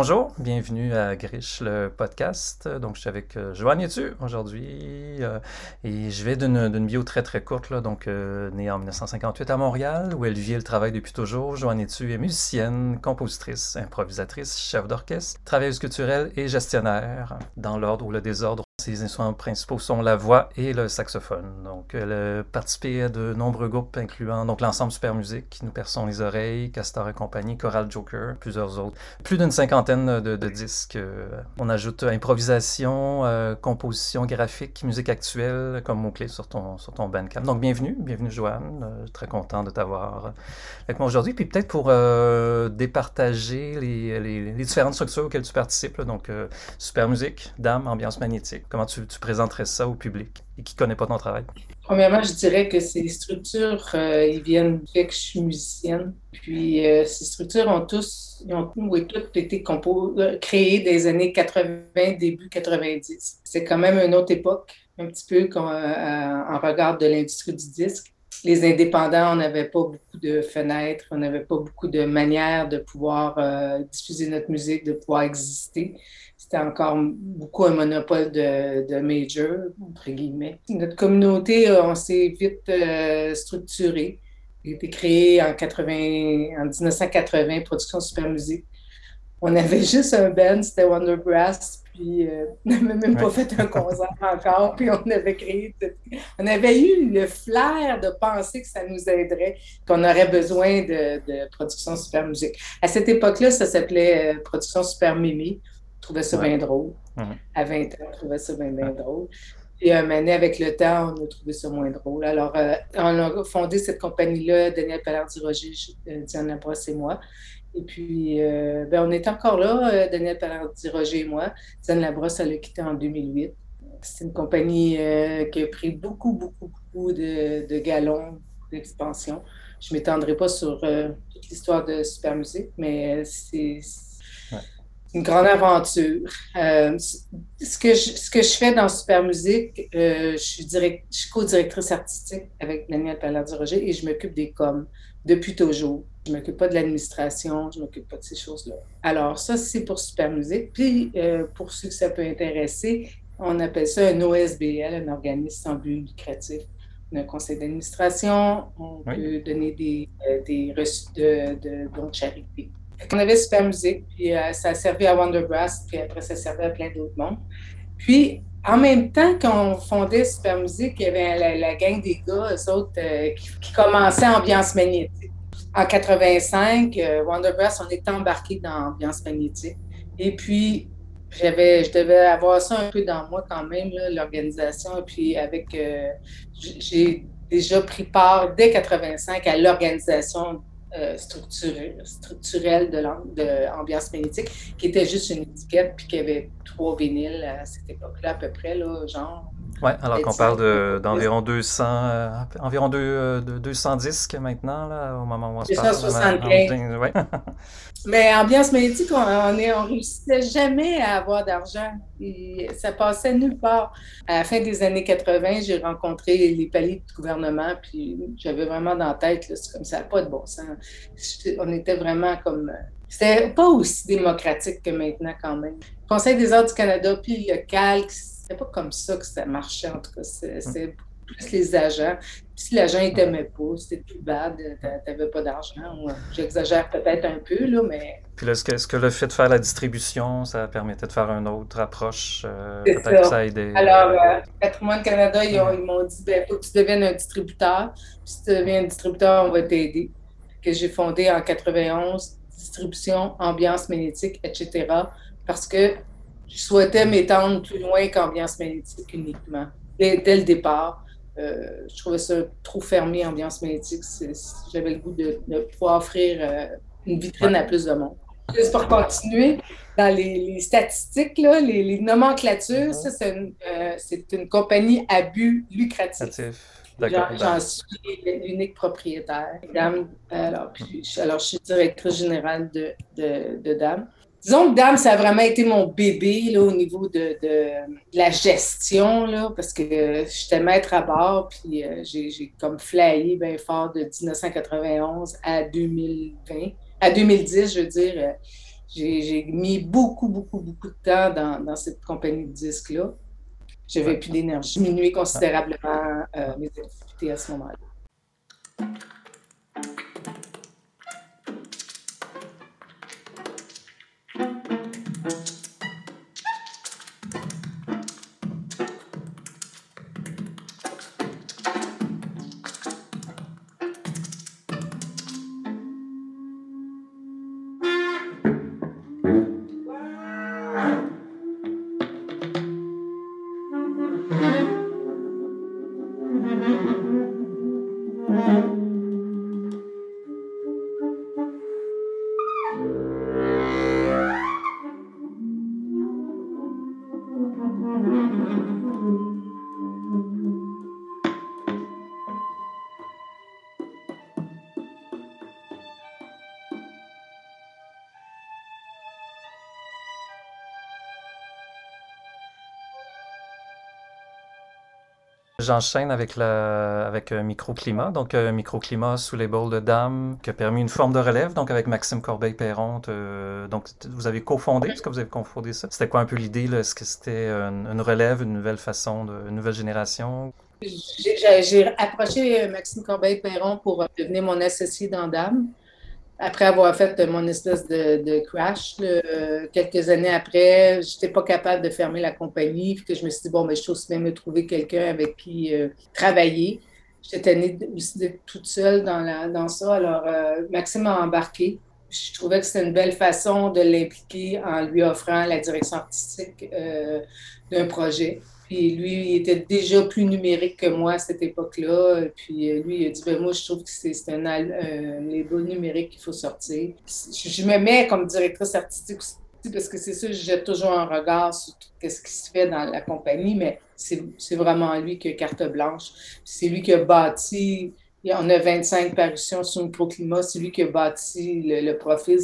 Bonjour, bienvenue à Griche, le podcast. Donc, je suis avec euh, Joanne Etu aujourd'hui euh, et je vais d'une bio très très courte. Là, donc, euh, née en 1958 à Montréal où elle vit et travaille depuis toujours. Joanne Etu est musicienne, compositrice, improvisatrice, chef d'orchestre, travailleuse culturelle et gestionnaire dans l'ordre ou le désordre ses instruments principaux sont la voix et le saxophone. Donc, elle a participé à de nombreux groupes, incluant donc l'ensemble Super Musique, qui nous perçons les oreilles, Castor et compagnie, Choral Joker, plusieurs autres. Plus d'une cinquantaine de, disques. On ajoute improvisation, euh, composition graphique, musique actuelle comme mot-clé sur ton, sur ton Bandcamp. Donc, bienvenue, bienvenue Joanne. Euh, très content de t'avoir avec moi aujourd'hui. Puis peut-être pour euh, départager les, les, différentes structures auxquelles tu participes. donc, Super Musique, Dame, Ambiance Magnétique. Comment tu, présenterais ça au public et qui ne connaît pas ton travail? Premièrement, je dirais que ces structures, euh, ils viennent du fait que je suis musicienne. Puis euh, ces structures ont tous, ils ont toutes été euh, créées des années 80, début 90. C'est quand même une autre époque, un petit peu en regard de l'industrie du disque. Les indépendants, on n'avait pas beaucoup de fenêtres, on n'avait pas beaucoup de manières de pouvoir diffuser notre musique, de pouvoir exister c'était encore beaucoup un monopole de, de major, entre guillemets. Notre communauté, euh, on s'est vite euh, structuré. Elle a été créée en, 80, en 1980, Production Super Musique. On avait juste un band, c'était Wonder Brass, puis euh, on n'avait même pas fait un concert encore, puis on avait créé... On avait eu le flair de penser que ça nous aiderait, qu'on aurait besoin de, de Production Super Musique. À cette époque-là, ça s'appelait Production Super Mimi trouvais ça bien drôle. À 20 ans, je trouvais ça bien, bien drôle. Et un moment avec le temps, on a trouvé ça moins drôle. Alors, euh, on a fondé cette compagnie-là, Daniel Pallardi-Roger, euh, Diane Labrosse et moi. Et puis, euh, ben, on est encore là, Daniel Pallardi-Roger et moi. Diane Labrosse, elle a quitté en 2008. C'est une compagnie qui a pris beaucoup, beaucoup, beaucoup de, de galons d'expansion. Je ne m'étendrai pas sur toute l'histoire de Super Musique, mais c'est une grande aventure. Euh, ce, que je, ce que je fais dans Super Musique, euh, je suis, direct, je suis co-directrice artistique avec Daniel Pallardi-Roger et je m'occupe des coms depuis toujours. Je ne m'occupe pas de l'administration, je ne m'occupe pas de ces choses-là. Alors, ça, c'est pour Super Musique. Puis, euh, pour ceux que ça peut intéresser, on appelle ça un OSBL, un organisme sans but lucratif. On a un conseil d'administration, on peut donner des, des reçus de, de dons de charité. On avait Super Musique, puis euh, ça servait à Wonder Brass, puis après ça servait à plein d'autres mondes. Puis, en même temps qu'on fondait Super Musique, il y avait la, gang des gars, eux autres, euh, qui, commençaient Ambiance Magnétique. En 85, euh, Wonder Brass, on était embarqué dans Ambiance Magnétique. Et puis, j'avais, je devais avoir ça un peu dans moi quand même, l'organisation. Puis, avec, j'ai déjà pris part dès 85 à l'organisation euh, structurelle, de l'ambiance magnétique, qui était juste une étiquette, puis qui avait trois vinyles à cette époque-là, à peu près, là, genre. Oui, alors qu'on parle d'environ 200, euh, environ deux, 200 euh, disques maintenant, là, au moment où on se parle. 275. Ouais. Mais ambiance magnétique, on ne on réussissait jamais à avoir d'argent. Ça passait nulle part. À la fin des années 80, j'ai rencontré les paliers du gouvernement, puis j'avais vraiment dans la tête, c'est comme ça, pas de bon sens. On était vraiment comme c'était pas aussi démocratique que maintenant, quand même. Le Conseil des arts du Canada, puis le CALC, c'était pas comme ça que ça marchait, en tout cas. C'est plus les agents. Puis si l'agent ne t'aimait pas, c'était plus bad, t'avais pas d'argent. J'exagère peut-être un peu, là, mais. Puis là, est-ce que, le fait de faire la distribution, ça permettait de faire une autre approche? Euh, peut-être que ça a aidé. Alors, euh, Patrimoine Canada, ils, m'ont dit ben, faut que tu deviennes un distributeur. Puis si tu deviens un distributeur, on va t'aider. Que j'ai fondé en 91 distribution, ambiance magnétique, etc. Parce que je souhaitais m'étendre plus loin qu'ambiance magnétique uniquement. Dès, le départ, euh, je trouvais ça trop fermé, ambiance magnétique. J'avais le goût de, pouvoir offrir euh, une vitrine à plus de monde. Juste pour continuer, dans les, statistiques, là, les, nomenclatures, ça, c'est une, euh, une, compagnie à but lucratif. J'en suis l'unique propriétaire. Dame, alors, alors, je suis directrice générale de, de, de Dame. Disons que Dame, ça a vraiment été mon bébé là, au niveau de, de, la gestion, là, parce que j'étais maître à bord, puis euh, j'ai comme flyé bien fort de 1991 à 2020, à 2010, je veux dire. j'ai mis beaucoup, beaucoup, beaucoup de temps dans, dans cette compagnie de disques-là. J'avais plus d'énergie. Diminué considérablement euh, mes activités à ce moment-là. J'enchaîne avec, la, avec un Microclimat, donc un Microclimat sous les bols de dames qui a permis une forme de relève, donc avec Maxime Corbeil-Perron. Euh, donc vous avez cofondé, est-ce que vous avez cofondé ça? C'était quoi un peu l'idée? Est-ce que c'était une, relève, une nouvelle façon, de, une nouvelle génération? J'ai approché Maxime Corbeil-Perron pour devenir mon associé dans Dames après avoir fait mon espèce de, crash, quelques années après, je n'étais pas capable de fermer la compagnie. Puis que je me suis dit, bon, mais ben, je aussi même de trouver quelqu'un avec qui euh, travailler. J'étais tannée aussi toute seule dans ça. Alors, euh, Maxime m'a embarqué. Je trouvais que c'était une belle façon de l'impliquer en lui offrant la direction artistique euh, d'un projet. Puis lui, il était déjà plus numérique que moi à cette époque-là. Puis euh, lui, il a dit ben, Moi, je trouve que c'est un, un label numérique qu'il faut sortir. Je, me mets comme directrice artistique aussi parce que c'est ça, j'ai toujours un regard sur ce qui se fait dans la compagnie, mais c'est vraiment lui qui a carte blanche. C'est lui qui a bâti on a 25 parutions sur Microclimat. C'est lui qui a bâti le, profil.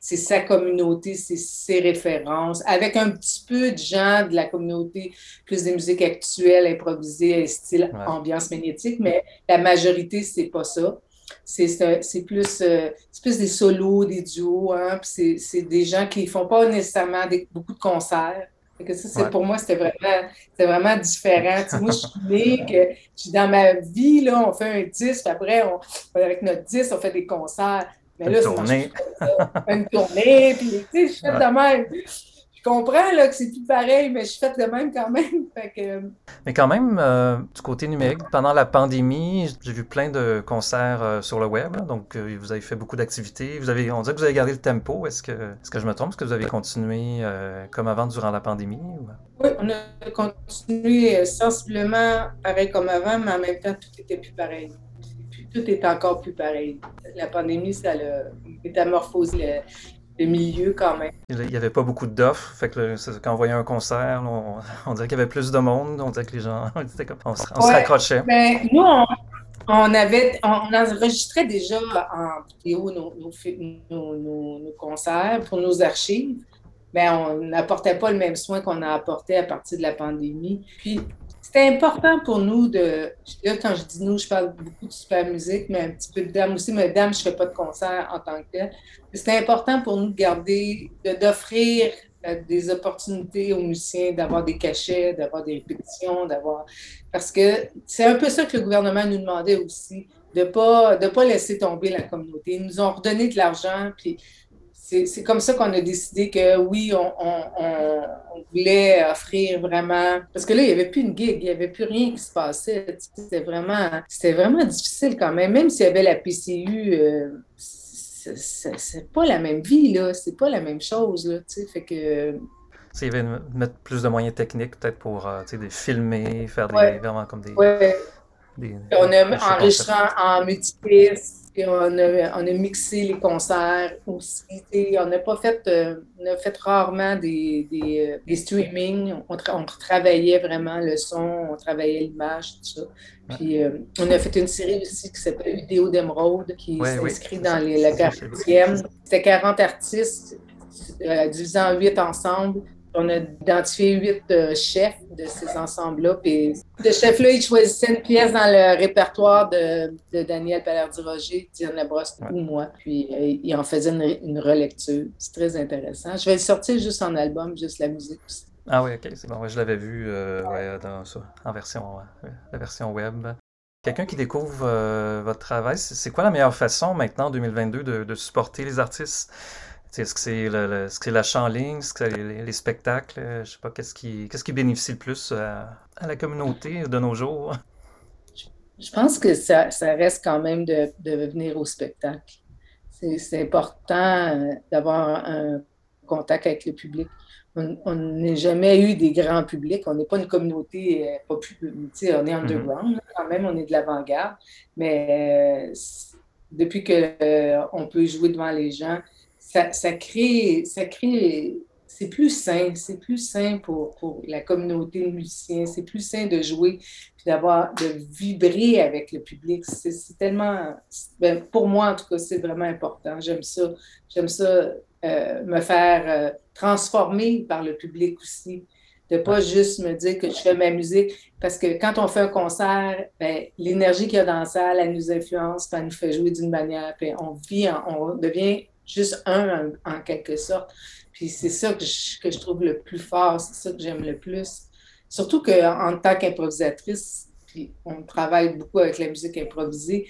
C'est sa communauté, c'est ses références. Avec un petit peu de gens de la communauté, plus des musiques actuelles, improvisées, style ambiance magnétique, mais la majorité, c'est pas ça. C'est plus, euh, plus des solos, des duos. Hein, c'est des gens qui font pas nécessairement beaucoup de concerts que ça, pour moi, c'était vraiment, vraiment différent. moi, je suis née que dans ma vie, là, on fait un disque, après, on, avec notre disque, on fait des concerts. Mais là, une tournée. une tournée, puis tu sais, je fais de même je comprends là, que c'est plus pareil, mais je suis faite de même quand même. Euh, mais quand même, euh, du côté numérique, pendant la pandémie, j'ai vu plein de concerts euh, sur le web. donc, vous avez fait beaucoup d'activités. Vous avez, on dirait que vous avez gardé le tempo. Est-ce que, est-ce que je me trompe? Est-ce que vous avez continué comme avant durant la pandémie? Oui, on a continué sensiblement pareil comme avant, mais en même temps, tout était plus pareil tout est encore plus pareil. La pandémie, ça a métamorphosé le milieu quand même. Il n'y avait pas beaucoup d'offres. Fait que quand on voyait un concert, on, dirait qu'il y avait plus de monde. On dirait que les gens, on, se, raccrochait. Ben, nous, on, avait, on, enregistrait déjà en vidéo nos, nos, concerts pour nos archives. Mais on n'apportait pas le même soin qu'on a apporté à partir de la pandémie. Puis c'était important pour nous de. Là, quand je dis nous, je parle beaucoup de super musique, mais un petit peu de dame aussi. Mais dame, je ne fais pas de concert en tant que tel. C'était important pour nous de garder, d'offrir euh, des opportunités aux musiciens d'avoir des cachets, d'avoir des répétitions, d'avoir. Parce que c'est un peu ça que le gouvernement nous demandait aussi, de ne pas, de pas laisser tomber la communauté. Ils nous ont redonné de l'argent, puis c'est comme ça qu'on a décidé que oui, on, voulait offrir vraiment. Parce que là, il n'y avait plus une gig, il n'y avait plus rien qui se passait. C'était vraiment, vraiment difficile quand même. Même s'il y avait la PCU, euh, c'est pas la même vie, là. C'est pas la même chose, là. Fait que. Il y avait mettre plus de moyens techniques, peut-être pour euh, filmer, faire des. Vraiment comme des. On a enregistré en multipiste on a, on a, mixé les concerts aussi. On n'a pas fait, euh, on a fait rarement des, des, euh, des streamings. On, on, travaillait vraiment le son, on travaillait l'image, tout ça. Puis euh, on a fait une série aussi qui s'appelle Vidéo d'Emeraude, qui s'inscrit dans les, la 40e. C'était 40 artistes divisés en 8 ensemble On a identifié huit euh, chefs de ces ensembles-là. Puis, ce chef-là, il choisissait une pièce dans le répertoire de, Daniel Palardi-Roger, Diane Labrosse ou moi. Puis, euh, il en faisait une, relecture. C'est très intéressant. Je vais le sortir juste en album, juste la musique aussi. Ah oui, ok, c'est bon. je l'avais vu euh, dans, en version, la version web. Quelqu'un qui découvre votre travail, c'est quoi la meilleure façon maintenant, en 2022, de, de supporter les artistes? Est-ce que c'est le, ce la en ligne, est-ce que c'est les, spectacles? Euh, je sais pas, qu'est-ce qui, qu'est-ce qui bénéficie le plus à, la communauté de nos jours? Je pense que ça, ça reste quand même de, de venir au spectacle. C'est, important euh, d'avoir un contact avec le public. On n'a jamais eu des grands publics. On n'est pas une communauté euh, populaire. On est underground, mm-hmm. quand même, on est de l'avant-garde. Mais depuis qu'on peut jouer devant les gens, ça, crée, ça crée, c'est plus sain, c'est plus sain pour, pour, la communauté de musiciens, c'est plus sain de jouer puis d'avoir, de vibrer avec le public. C'est tellement, ben, pour moi en tout cas, c'est vraiment important. J'aime ça, j'aime ça euh, me faire euh, transformer par le public aussi de pas juste me dire que je fais ma musique. Parce que quand on fait un concert, ben, l'énergie qu'il y a dans la salle, elle nous influence, elle nous fait jouer d'une manière, puis on vit, on devient juste un en, quelque sorte. Puis c'est ça que je, que je trouve le plus fort, c'est ça que j'aime le plus. Surtout qu'en tant qu'improvisatrice, puis on travaille beaucoup avec la musique improvisée,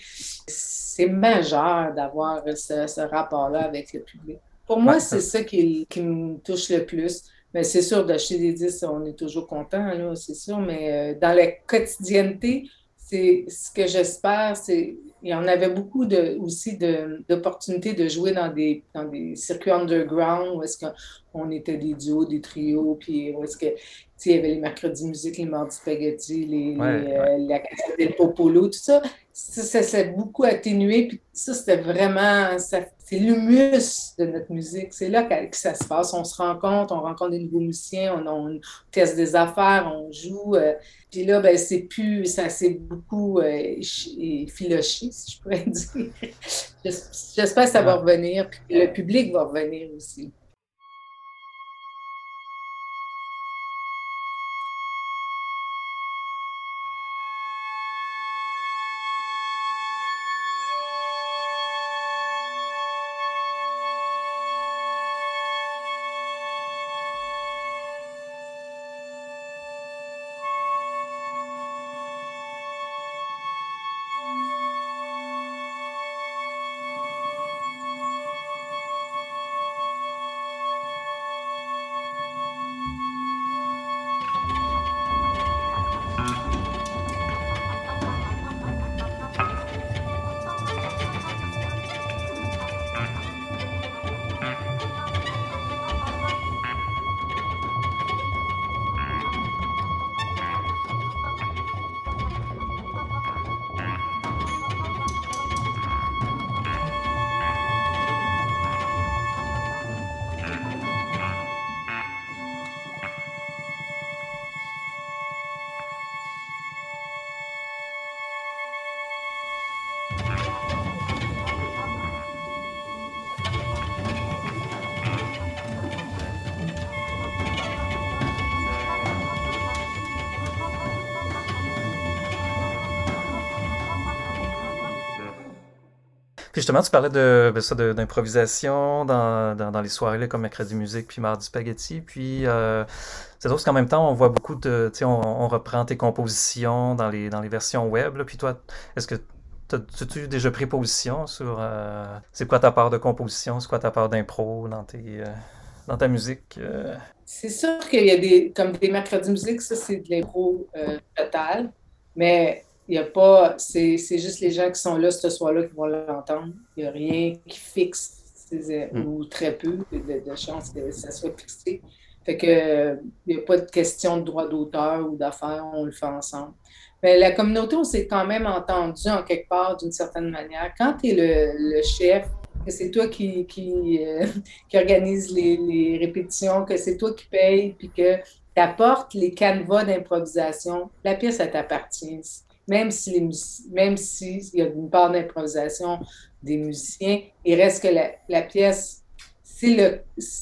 c'est majeur d'avoir ce, rapport-là avec le public. Pour moi, c'est ça qui, qui, me touche le plus. Mais c'est sûr, d'acheter des disques, on est toujours content, c'est sûr. Mais euh, dans la quotidienneté, c'est ce que j'espère, c'est il y en avait beaucoup de, aussi d'opportunités de, jouer dans des, dans des circuits underground où est-ce qu'on était des duos, des trios, puis où est-ce que il y avait les mercredis musique, les mardis spaghetti, les, euh, la del popolo, tout ça. Ça, s'est beaucoup atténué. Puis ça, c'était vraiment, c'est l'humus de notre musique. C'est là que, ça se passe. On se rencontre, on rencontre des nouveaux musiciens, on, teste des affaires, on joue. Euh, puis là, ben, c'est plus, ça s'est beaucoup euh, filoché, si je pourrais dire. J'espère que ça va revenir, puis le public va revenir aussi. Justement, tu parlais de, ben, d'improvisation dans, dans, les soirées comme Mercredi Musique puis Mardi Spaghetti. Puis euh, c'est drôle parce qu'en même temps, on voit beaucoup de. Tu sais, on, reprend tes compositions dans les, dans les versions web. Puis toi, est-ce que As-tu déjà pris position sur euh, c'est quoi ta part de composition, c'est quoi ta part d'impro dans, tes, euh, dans ta musique? C'est sûr qu'il y a des, comme des mercredis musique, ça c'est de l'impro total, mais il y a pas, c'est, juste les gens qui sont là ce soir-là qui vont l'entendre. Il n'y a rien qui fixe, mm. ou très peu de, de chances que ça soit fixé. Fait que il n'y a pas de question de droit d'auteur ou d'affaires, on le fait ensemble. Mais la communauté, on s'est quand même entendu en quelque part d'une certaine manière. Quand tu es le, chef, que c'est toi qui, qui, euh, qui organise les, les, répétitions, que c'est toi qui paye, puis que tu apportes les canevas d'improvisation, la pièce, elle t'appartient même si même s'il y a une part d'improvisation des musiciens, il reste que la, pièce, c'est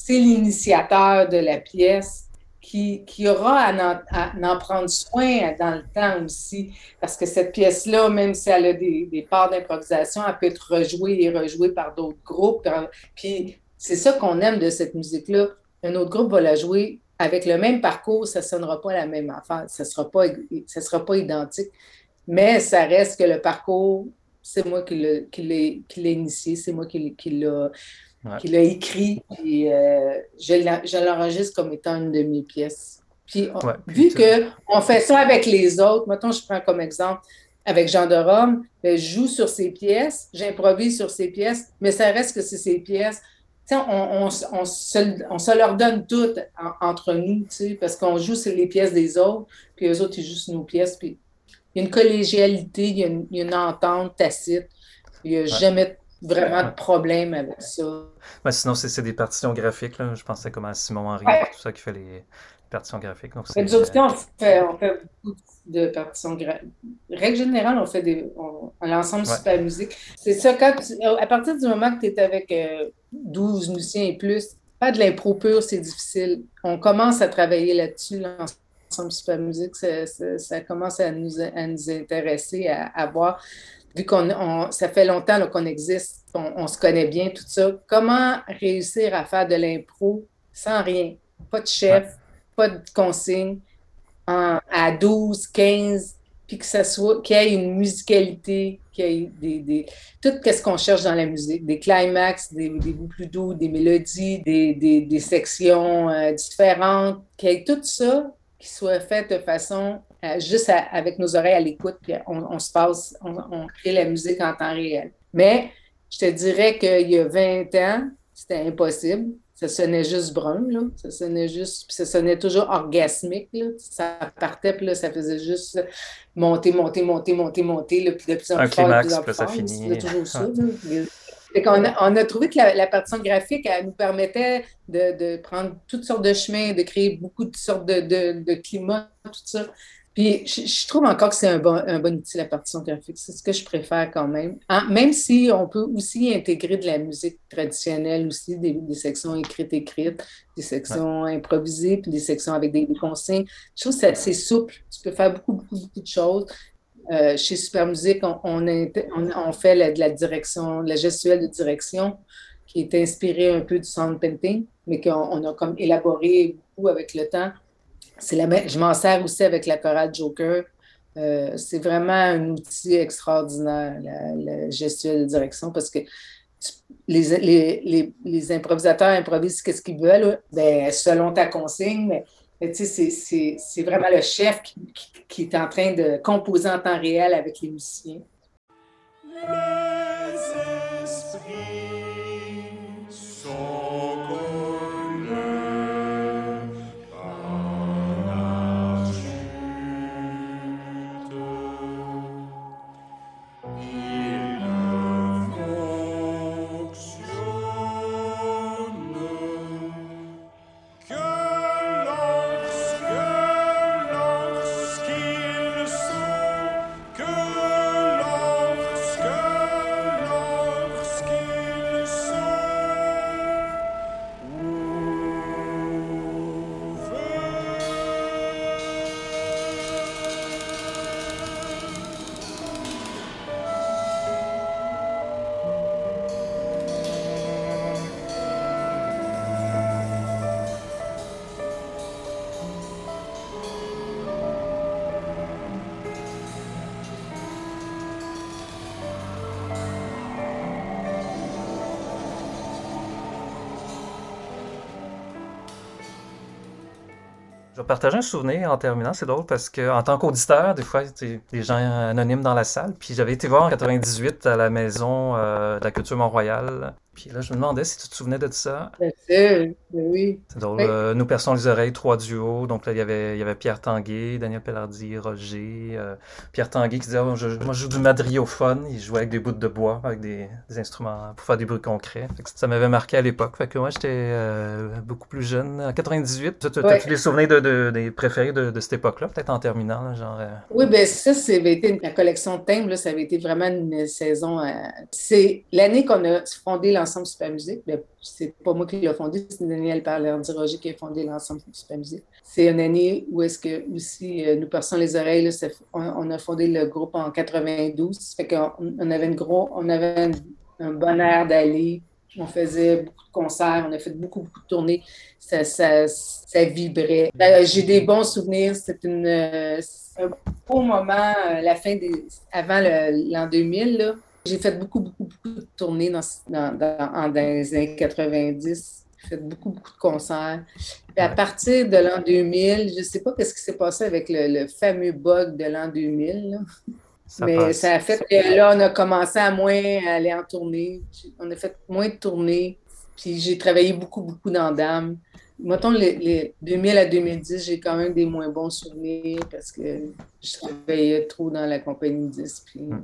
l'initiateur de la pièce qui, qui aura à en, prendre soin dans le temps aussi. Parce que cette pièce-là, même si elle a des, des parts d'improvisation, elle peut être rejouée et rejouée par d'autres groupes. Puis c'est ça qu'on aime de cette musique-là. Un autre groupe va la jouer avec le même parcours, ça ne sonnera pas la même affaire, ça ne sera, sera pas identique. Mais ça reste que le parcours, c'est moi qui l'ai initié, c'est moi qui, qui l'ai écrit, et euh, je l'enregistre comme étant une de mes pièces. Puis, vu qu'on fait ça avec les autres, maintenant je prends comme exemple avec Jean de Rome, ben, je joue sur ses pièces, j'improvise sur ses pièces, mais ça reste que c'est ses pièces on, on, se, leur donne toutes entre nous, parce qu'on joue sur les pièces des autres, puis eux autres, ils jouent sur nos pièces. Puis il y a une collégialité, il y a une, entente tacite. Il n'y a jamais vraiment de problème avec ça. sinon, c'est des partitions graphiques. Là. Je pensais comme à Simon Henry, tout ça qui fait les, partitions graphiques. Donc, autres, on fait, on fait beaucoup de partitions graphiques. Règle générale, on fait des, l'ensemble super musique. C'est ça, quand à partir du moment que tu es avec 12 euh, musiciens et plus, pas de l'impro pur, c'est difficile. On commence à travailler là-dessus, l'ensemble super musique. Ça, ça, commence à nous, à nous intéresser, à, à voir vu qu'on ça fait longtemps qu'on existe, on, on, se connaît bien, tout ça, comment réussir à faire de l'impro sans rien? Pas de chef, pas de consigne à 12, 15, puis que ça soit, qu'il y ait une musicalité, qu'il y ait des, des tout ce qu'on cherche dans la musique, des climax, des, des bouts plus doux, des mélodies, des, des, des sections euh, différentes, qu'il y ait tout ça qui soit fait de façon euh, juste avec nos oreilles à l'écoute, puis on, on, se passe, on, on, crée la musique en temps réel. Mais je te dirais qu'il y a 20 ans, c'était impossible ça sonnait juste brun, là. Ça sonnait juste, puis ça sonnait toujours orgasmique, là. Ça partait, puis là, ça faisait juste monter, monter, monter, monter, monter, là, puis de plus en plus Un climax, puis ça finit. toujours ça, on, a, on a, trouvé que la, la, partition graphique, elle nous permettait de, de, prendre toutes sortes de chemins, de créer beaucoup de sortes de, de, de climats, tout ça. Puis je, trouve encore que c'est un bon, un bon outil, la partition graphique. C'est ce que je préfère quand même. même si on peut aussi intégrer de la musique traditionnelle aussi, des, sections écrites, écrites, des sections improvisées, puis des sections avec des, consignes. Je trouve que c'est souple. Tu peux faire beaucoup, beaucoup, beaucoup de choses. Euh, chez Super Musique, on, on, fait de la direction, gestuelle de direction qui est inspirée un peu du sound painting, mais qu'on a comme élaboré beaucoup avec le temps la je m'en sers aussi avec la chorale Joker. Euh, c'est vraiment un outil extraordinaire, la, gestuelle de direction, parce que les, les, improvisateurs improvisent ce qu'ils veulent, ben, selon ta consigne, mais, c'est vraiment le chef qui, qui, est en train de composer en temps réel avec les musiciens. Je vais partager un souvenir en terminant, c'est drôle parce que en tant qu'auditeur, des fois, il des gens anonymes dans la salle. Puis j'avais été voir en 98 à la maison euh, de la culture Mont-Royal puis là, je me demandais si tu te souvenais de ça. Bien sûr, ben oui. C'est drôle. Euh, nous perçons les oreilles, trois duos. Donc là, il y avait, il y avait Pierre Tanguay, Daniel Pellardi, Roger. Euh, Pierre Tanguay qui disait oh, je, Moi, je joue du madriophone. Il jouait avec des bouts de bois, avec des, instruments pour faire des bruits concrets. ça m'avait marqué à l'époque. Fait que moi, j'étais euh, beaucoup plus jeune. En 98, tu as, des souvenirs de, des préférés de, cette époque-là, peut-être en terminant genre, Oui, bien ça, ça avait été la collection de thèmes. Là, ça avait été vraiment une saison. c'est l'année qu'on a fondé l'ensemble l'ensemble Super Musique. Ben, c'est pas moi qui l'ai fondé, c'est Daniel Parlerdi-Roger qui a fondé l'ensemble Super Musique. C'est une année où est-ce que aussi nous perçons les oreilles. on, a fondé le groupe en 92. Fait qu'on on avait, une gros, on avait un bon air d'aller on faisait beaucoup de concerts, on a fait beaucoup, beaucoup de tournées. Ça, ça, ça vibrait. Euh, j'ai des bons souvenirs. C'était euh, un beau moment, euh, la fin des, avant l'an 2000. J'ai fait beaucoup, beaucoup, beaucoup de tournées dans, dans, dans, les années 90. J'ai fait beaucoup, beaucoup de concerts. à partir de l'an 2000, je ne sais pas ce qui s'est passé avec le, fameux bug de l'an 2000. Mais ça a fait que là, on a commencé à moins aller en tournée. On a fait moins de tournées. Puis j'ai travaillé beaucoup, beaucoup dans Dame. Mettons, les, 2000 à 2010, j'ai quand même des moins bons souvenirs parce que je travaillais trop dans la compagnie 10. Hmm.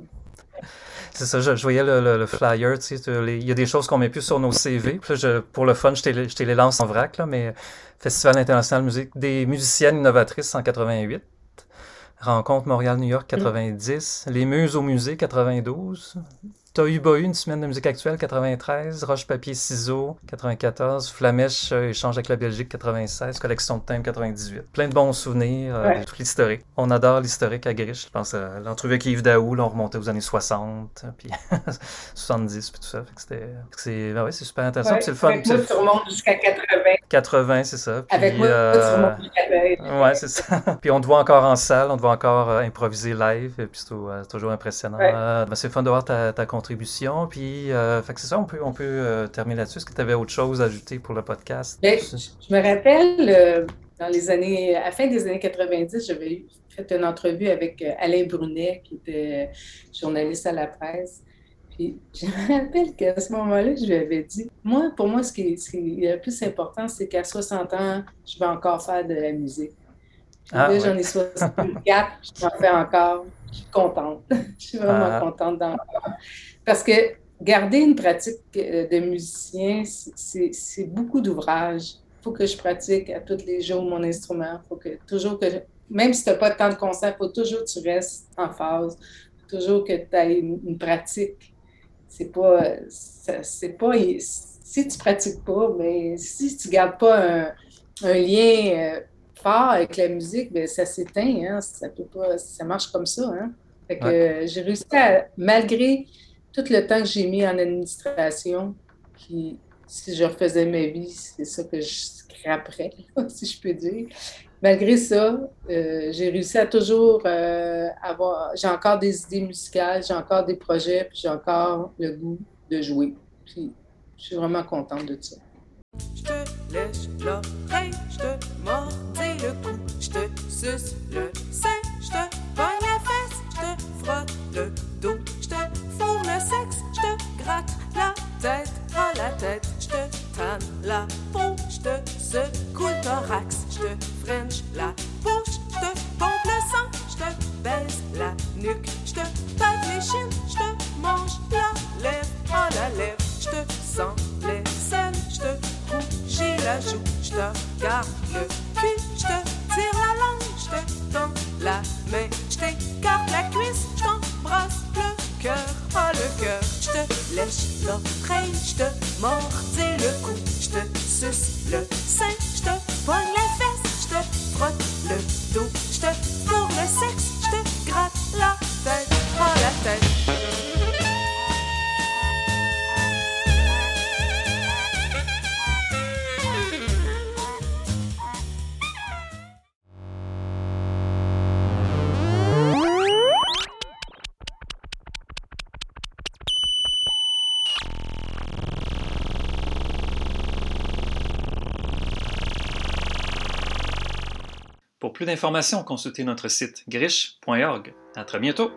C'est ça, je, voyais le, flyer, tu sais, il y a des choses qu'on met plus sur nos CV. Puis pour le fun, je te les lance en vrac, là, mais Festival international de musique des musiciennes innovatrices en 88. Rencontre Montréal-New York 90, Les Muses au musée 92, Tohu Bohu, une semaine de musique actuelle, 93. Roche, papier, ciseaux, 94. Flamèche, euh, échange avec la Belgique, 96. Collection de thèmes, 98. Plein de bons souvenirs, euh, tout l'historique. On adore l'historique à Griche. Je pense à l'entrevue avec Yves Daou, là, on remontait aux années 60, puis 70, puis tout ça. C'était, c'est, ben ouais, super intéressant. c'est le fun. Avec moi, tu remontes jusqu'à 80. 80, c'est ça. Puis, avec moi, euh, tu remontes jusqu'à 80. Ouais, c'est ça. puis on te voit encore en salle, on te voit encore euh, improviser live, puis c'est, toujours impressionnant. Ben, c'est le fun de voir ta, ta Puis, euh, fait que c'est ça, on peut, on peut euh, terminer là-dessus. Est-ce que tu avais autre chose à ajouter pour le podcast? Ben, je me rappelle, euh, dans les années, à la fin des années 90, j'avais fait une entrevue avec Alain Brunet, qui était journaliste à la presse. Puis, je me rappelle qu'à ce moment-là, je lui avais dit, moi, pour moi, ce qui est, ce qui est le plus important, c'est qu'à 60 ans, je vais encore faire de la musique. Ah, là, j'en ai 64, j'en fais encore. Je suis contente. je suis vraiment ah. contente d'en Parce que garder une pratique euh, de musicien, c'est beaucoup d'ouvrages. Il faut que je pratique à tous les jours mon instrument. faut que toujours que même si tu n'as pas tant de concert, il faut toujours que tu restes en phase. Faut toujours que tu aies une, pratique. C'est pas. C'est pas. Si tu pratiques pas, mais si tu gardes pas un, un lien euh, avec la musique, bien, ça s'éteint. Hein? Ça peut pas, ça marche comme ça. Hein? Fait que j'ai réussi à, malgré tout le temps que j'ai mis en administration, qui, si je refaisais ma vie, c'est ça que je scraperais, si je peux dire. Malgré ça, euh, j'ai réussi à toujours euh, avoir. J'ai encore des idées musicales, j'ai encore des projets, puis j'ai encore le goût de jouer. Puis je suis vraiment contente de ça. Je te lèche l'oreille, je te mordis le cou, je te suce le sein, je te la fesse, je te frotte le dos, sexe, je te gratte la tête à la tête, je te tanne la peau, je te secoue le thorax, je te french la bouche, je te pompe le sang, je te baise la nuque, Plus d'informations, consultez notre site griche.org. À très bientôt!